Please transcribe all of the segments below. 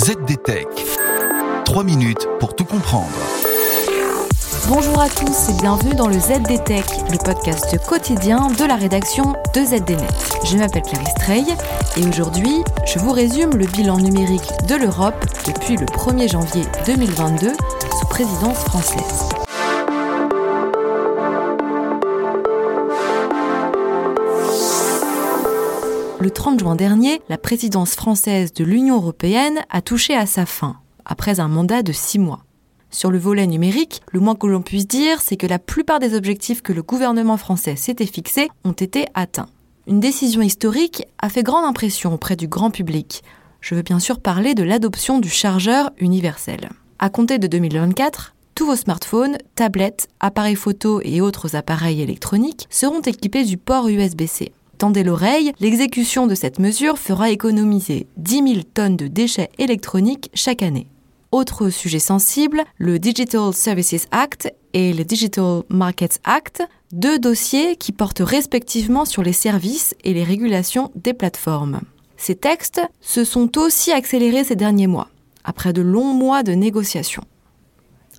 ZDTech. 3 minutes pour tout comprendre. Bonjour à tous et bienvenue dans le ZDTech, le podcast quotidien de la rédaction de ZDNet. Je m'appelle Clarisse Trey et aujourd'hui, je vous résume le bilan numérique de l'Europe depuis le 1er janvier 2022 sous présidence française. Le 30 juin dernier, la présidence française de l'Union européenne a touché à sa fin, après un mandat de six mois. Sur le volet numérique, le moins que l'on puisse dire, c'est que la plupart des objectifs que le gouvernement français s'était fixés ont été atteints. Une décision historique a fait grande impression auprès du grand public. Je veux bien sûr parler de l'adoption du chargeur universel. À compter de 2024, tous vos smartphones, tablettes, appareils photo et autres appareils électroniques seront équipés du port USB-C. Tendez l'oreille, l'exécution de cette mesure fera économiser 10 000 tonnes de déchets électroniques chaque année. Autre sujet sensible, le Digital Services Act et le Digital Markets Act, deux dossiers qui portent respectivement sur les services et les régulations des plateformes. Ces textes se sont aussi accélérés ces derniers mois, après de longs mois de négociations.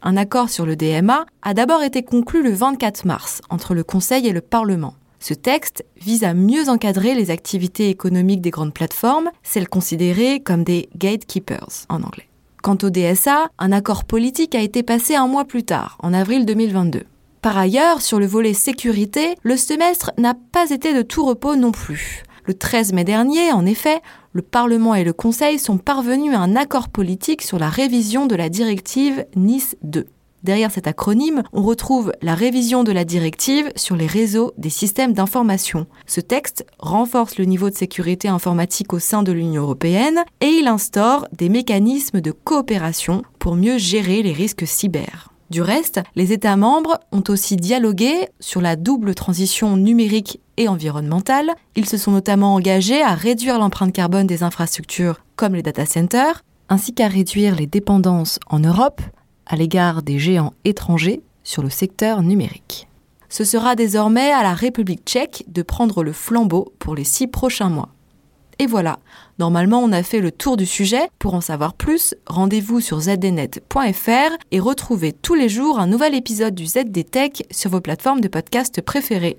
Un accord sur le DMA a d'abord été conclu le 24 mars entre le Conseil et le Parlement. Ce texte vise à mieux encadrer les activités économiques des grandes plateformes, celles considérées comme des gatekeepers en anglais. Quant au DSA, un accord politique a été passé un mois plus tard, en avril 2022. Par ailleurs, sur le volet sécurité, le semestre n'a pas été de tout repos non plus. Le 13 mai dernier, en effet, le Parlement et le Conseil sont parvenus à un accord politique sur la révision de la directive Nice 2. Derrière cet acronyme, on retrouve la révision de la directive sur les réseaux des systèmes d'information. Ce texte renforce le niveau de sécurité informatique au sein de l'Union européenne et il instaure des mécanismes de coopération pour mieux gérer les risques cyber. Du reste, les États membres ont aussi dialogué sur la double transition numérique et environnementale. Ils se sont notamment engagés à réduire l'empreinte carbone des infrastructures comme les data centers, ainsi qu'à réduire les dépendances en Europe à l'égard des géants étrangers sur le secteur numérique. Ce sera désormais à la République tchèque de prendre le flambeau pour les six prochains mois. Et voilà, normalement on a fait le tour du sujet. Pour en savoir plus, rendez-vous sur zdnet.fr et retrouvez tous les jours un nouvel épisode du ZDTech sur vos plateformes de podcast préférées.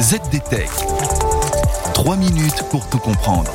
ZDTech. 3 minutes pour tout comprendre.